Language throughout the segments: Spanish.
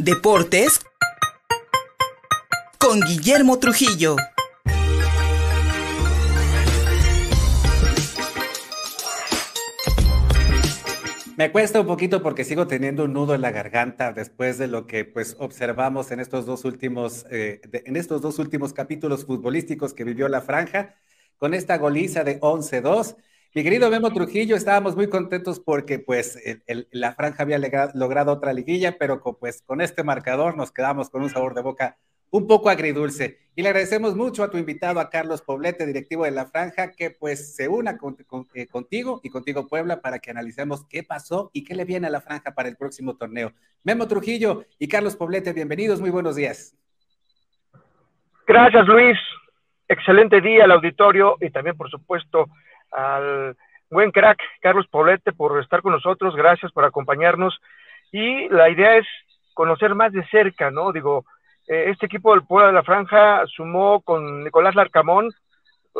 Deportes con Guillermo Trujillo. Me cuesta un poquito porque sigo teniendo un nudo en la garganta después de lo que pues observamos en estos dos últimos, eh, en estos dos últimos capítulos futbolísticos que vivió la franja con esta goliza de 11-2. Mi querido Memo Trujillo, estábamos muy contentos porque pues la franja había logrado otra liguilla, pero pues con este marcador nos quedamos con un sabor de boca un poco agridulce. Y le agradecemos mucho a tu invitado, a Carlos Poblete, directivo de la Franja, que pues se una eh, contigo y contigo Puebla para que analicemos qué pasó y qué le viene a la Franja para el próximo torneo. Memo Trujillo y Carlos Poblete, bienvenidos, muy buenos días. Gracias, Luis. Excelente día al auditorio y también, por supuesto, al buen crack Carlos Poblete por estar con nosotros. Gracias por acompañarnos. Y la idea es conocer más de cerca, ¿no? Digo, eh, este equipo del Puebla de la Franja sumó con Nicolás Larcamón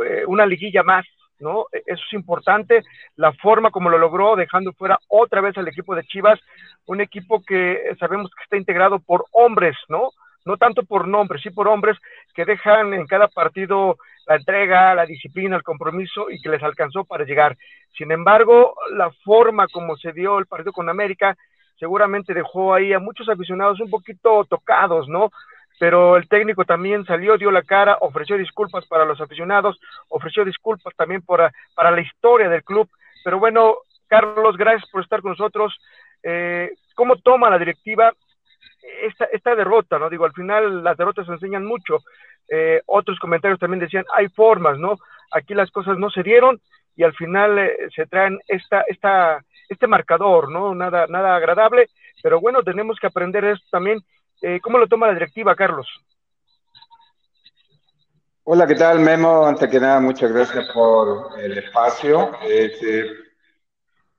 eh, una liguilla más, ¿no? E, eso es importante, la forma como lo logró, dejando fuera otra vez al equipo de Chivas, un equipo que sabemos que está integrado por hombres, ¿no? No tanto por nombres, sí por hombres que dejan en cada partido la entrega, la disciplina, el compromiso y que les alcanzó para llegar. Sin embargo, la forma como se dio el partido con América seguramente dejó ahí a muchos aficionados un poquito tocados, ¿no? pero el técnico también salió, dio la cara, ofreció disculpas para los aficionados, ofreció disculpas también para, para la historia del club. Pero bueno, Carlos, gracias por estar con nosotros. Eh, ¿Cómo toma la directiva esta, esta derrota? no Digo, al final las derrotas enseñan mucho. Eh, otros comentarios también decían, hay formas, ¿no? Aquí las cosas no se dieron y al final eh, se traen esta, esta, este marcador, ¿no? Nada, nada agradable, pero bueno, tenemos que aprender esto también eh, ¿Cómo lo toma la directiva, Carlos? Hola, ¿qué tal, Memo? Antes que nada, muchas gracias por el espacio. Este,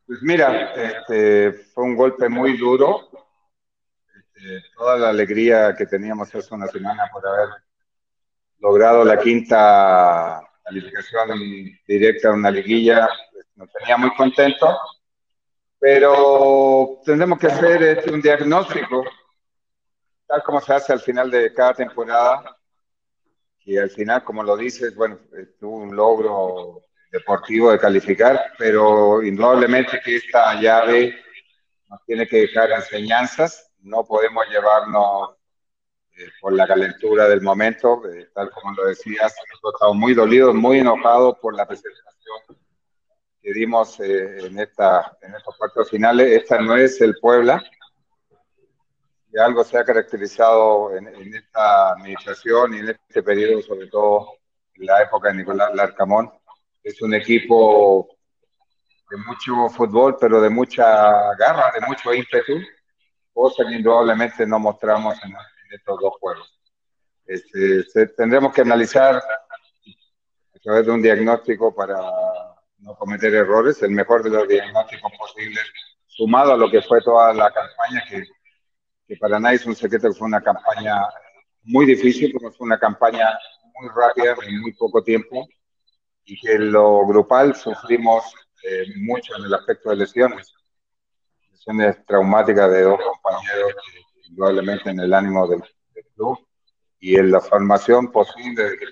pues mira, este, fue un golpe muy duro. Este, toda la alegría que teníamos hace una semana por haber logrado la quinta calificación directa a una liguilla, pues, nos tenía muy contentos. Pero tendremos que hacer este, un diagnóstico tal como se hace al final de cada temporada, y al final, como lo dices, bueno, tuvo un logro deportivo de calificar, pero indudablemente que esta llave nos tiene que dejar enseñanzas, no podemos llevarnos eh, por la calentura del momento, tal como lo decías, nosotros estamos muy dolidos, muy enojados por la presentación que dimos eh, en, esta, en estos cuartos finales. Esta no es el Puebla, y algo se ha caracterizado en, esta administración y en este periodo, sobre todo en la época de Nicolás Larcamón. Es un equipo de mucho fútbol, pero de mucha garra, de mucho ímpetu, cosa que indudablemente no mostramos en, estos dos juegos. Este, tendremos que analizar a través de un diagnóstico para no cometer errores, el mejor de los diagnósticos posibles, sumado a lo que fue toda la campaña que que para nadie es un secreto que fue una campaña muy difícil, porque fue una campaña muy rápida en muy poco tiempo y que en lo grupal sufrimos eh, mucho en el aspecto de lesiones, lesiones traumáticas de dos compañeros, indudablemente en el ánimo del, club y en la formación posible que,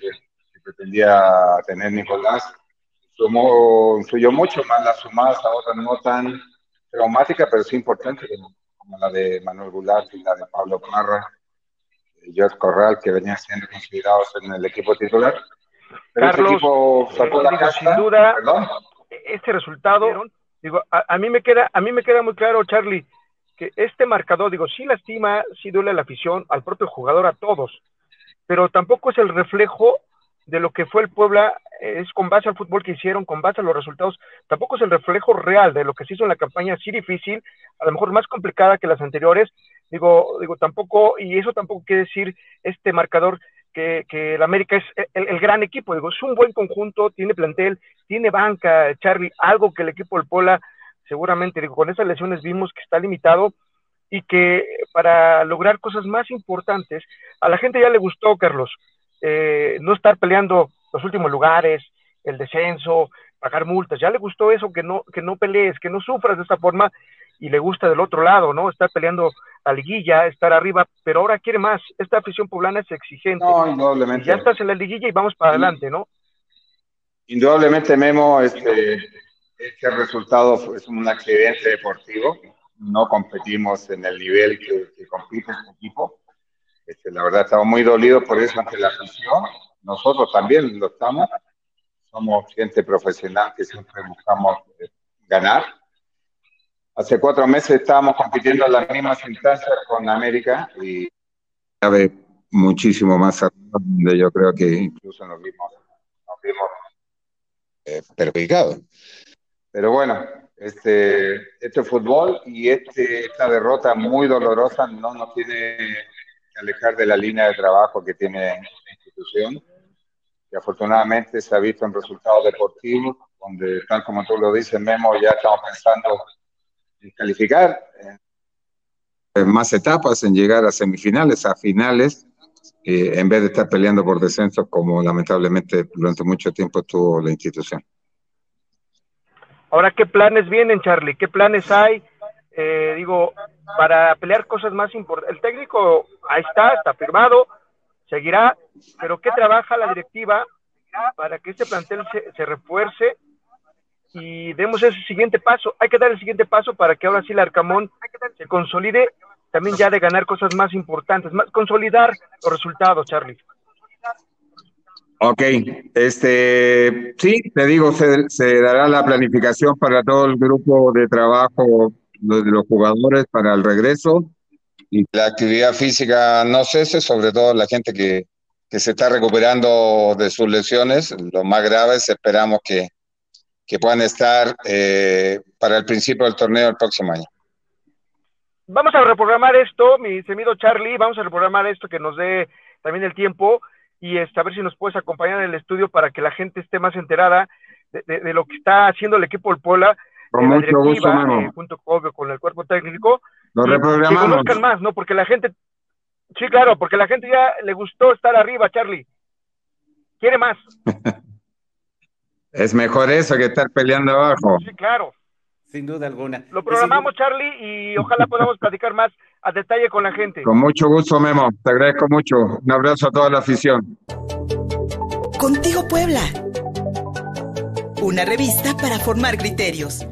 pretendía tener Nicolás. Sumó, influyó mucho más las sumadas ahora no tan traumáticas, pero sí importantes, como la de Manuel Goulart y la de Pablo Parra, George Corral, que venían siendo considerados en el equipo titular. Pero Carlos, equipo sacó la sin duda, este resultado, digo, a, mí me queda, a mí me queda muy claro, Charlie, que este marcador, digo, sí lastima, sí duele a la afición, al propio jugador, a todos, pero tampoco es el reflejo de lo que fue el Puebla, es con base al fútbol que hicieron, con base a los resultados, tampoco es el reflejo real de lo que se hizo en la campaña, sí difícil, a lo mejor más complicada que las anteriores, digo, digo, tampoco, y eso tampoco quiere decir este marcador que, que el América es el, gran equipo, digo, es un buen conjunto, tiene plantel, tiene banca, Charlie, algo que el equipo del Puebla seguramente, digo, con esas lesiones vimos que está limitado, y que para lograr cosas más importantes, a la gente ya le gustó, Carlos, eh, no estar peleando los últimos lugares, el descenso, pagar multas. Ya le gustó eso, que no, que no pelees, que no sufras de esta forma. Y le gusta del otro lado, ¿no? Estar peleando a liguilla, estar arriba, pero ahora quiere más. Esta afición poblana es exigente. No, indudablemente. Ya estás en la liguilla y vamos para adelante, ¿no? Indudablemente, Memo, este, este resultado es un accidente deportivo. No competimos en el nivel que, que compite este equipo. Este, la verdad, estamos muy dolidos por eso ante la afición. Nosotros también lo estamos. Somos gente profesional que siempre buscamos eh, ganar. Hace cuatro meses estábamos compitiendo en las mismas instancias con América y cabe muchísimo más donde yo creo que incluso nos vimos, nos vimos eh, perjudicados. Pero bueno, este, este fútbol y este, esta derrota muy dolorosa no nos tiene que alejar de la línea de trabajo que tiene la institución, que afortunadamente se ha visto en resultados deportivos, donde tal como tú lo dices, Memo, ya estamos pensando en calificar en más etapas, en llegar a semifinales, a finales, eh, en vez de estar peleando por descenso como lamentablemente durante mucho tiempo tuvo la institución. Ahora, ¿qué planes vienen, Charlie? ¿Qué planes hay? Eh, digo, para pelear cosas más importantes. El técnico ahí está, está firmado, seguirá, pero ¿qué trabaja la directiva para que este plantel se, se refuerce y demos ese siguiente paso? Hay que dar el siguiente paso para que ahora sí el Arcamón se consolide también ya de ganar cosas más importantes, más consolidar los resultados, Charlie. Ok, este, sí, te digo, se, se, dará la planificación para todo el grupo de trabajo de los jugadores para el regreso y la actividad física no cese, sobre todo la gente que, que se está recuperando de sus lesiones, los más graves, esperamos que, que puedan estar eh, para el principio del torneo el próximo año. Vamos a reprogramar esto, mi temido Charlie, vamos a reprogramar esto que nos dé también el tiempo y este, a ver si nos puedes acompañar en el estudio para que la gente esté más enterada de, de, de lo que está haciendo el equipo del Puebla, con de la mucho gusto, eh, junto con, con, el cuerpo técnico, Lo y reprogramamos. que conozcan más, ¿no? Porque la gente, sí, claro, porque la gente ya le gustó estar arriba, Charlie. Quiere más. es mejor eso que estar peleando abajo. Sí, claro. Sin duda alguna. Lo programamos, Charlie, y ojalá podamos platicar más a detalle con la gente. Con mucho gusto, Memo. Te agradezco mucho. Un abrazo a toda la afición. Contigo Puebla. Una revista para formar criterios.